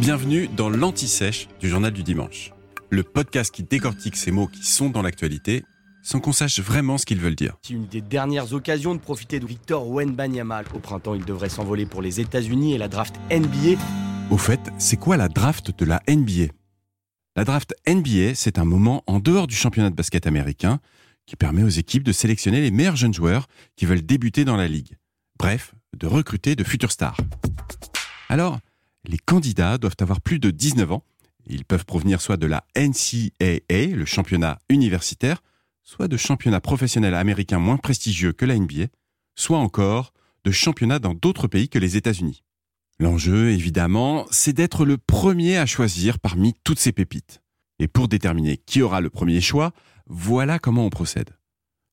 Bienvenue dans l'Anti-Sèche du Journal du Dimanche. Le podcast qui décortique ces mots qui sont dans l'actualité sans qu'on sache vraiment ce qu'ils veulent dire. C'est une des dernières occasions de profiter de Victor Wenbanyama. Au printemps, il devrait s'envoler pour les États-Unis et la draft NBA. Au fait, c'est quoi la draft de la NBA La draft NBA, c'est un moment en dehors du championnat de basket américain qui permet aux équipes de sélectionner les meilleurs jeunes joueurs qui veulent débuter dans la ligue. Bref, de recruter de futurs stars. Alors, les candidats doivent avoir plus de 19 ans. Ils peuvent provenir soit de la NCAA, le championnat universitaire, soit de championnats professionnels américains moins prestigieux que la NBA, soit encore de championnats dans d'autres pays que les États-Unis. L'enjeu, évidemment, c'est d'être le premier à choisir parmi toutes ces pépites. Et pour déterminer qui aura le premier choix, voilà comment on procède.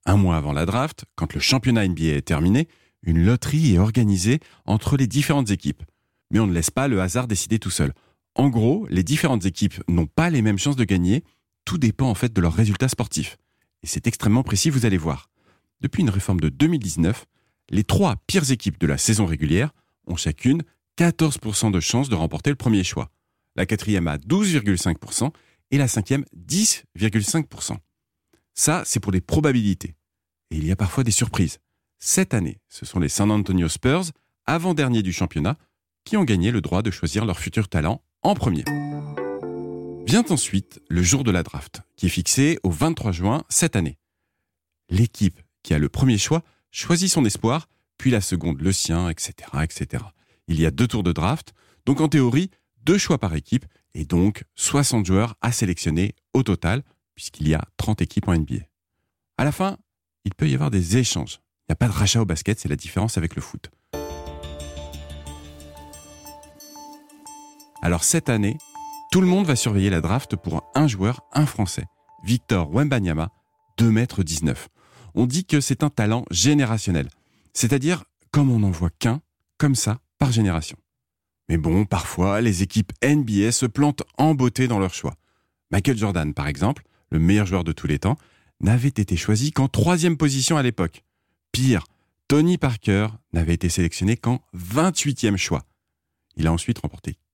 Un mois avant la draft, quand le championnat NBA est terminé, une loterie est organisée entre les différentes équipes. Mais on ne laisse pas le hasard décider tout seul. En gros, les différentes équipes n'ont pas les mêmes chances de gagner, tout dépend en fait de leurs résultats sportifs. Et c'est extrêmement précis, vous allez voir. Depuis une réforme de 2019, les trois pires équipes de la saison régulière ont chacune 14% de chances de remporter le premier choix. La quatrième a 12,5% et la cinquième 10,5%. Ça, c'est pour les probabilités. Et il y a parfois des surprises. Cette année, ce sont les San Antonio Spurs, avant-dernier du championnat, qui ont gagné le droit de choisir leur futur talent en premier. Vient ensuite le jour de la draft, qui est fixé au 23 juin cette année. L'équipe qui a le premier choix choisit son espoir, puis la seconde le sien, etc., etc. Il y a deux tours de draft, donc en théorie, deux choix par équipe, et donc 60 joueurs à sélectionner au total, puisqu'il y a 30 équipes en NBA. À la fin, il peut y avoir des échanges. Il n'y a pas de rachat au basket, c'est la différence avec le foot. Alors cette année, tout le monde va surveiller la draft pour un joueur, un Français, Victor Wembanyama, 2 mètres 19. On dit que c'est un talent générationnel, c'est-à-dire comme on n'en voit qu'un, comme ça, par génération. Mais bon, parfois, les équipes NBA se plantent en beauté dans leur choix. Michael Jordan, par exemple, le meilleur joueur de tous les temps, n'avait été choisi qu'en troisième position à l'époque. Pire, Tony Parker n'avait été sélectionné qu'en 28e choix. Il a ensuite remporté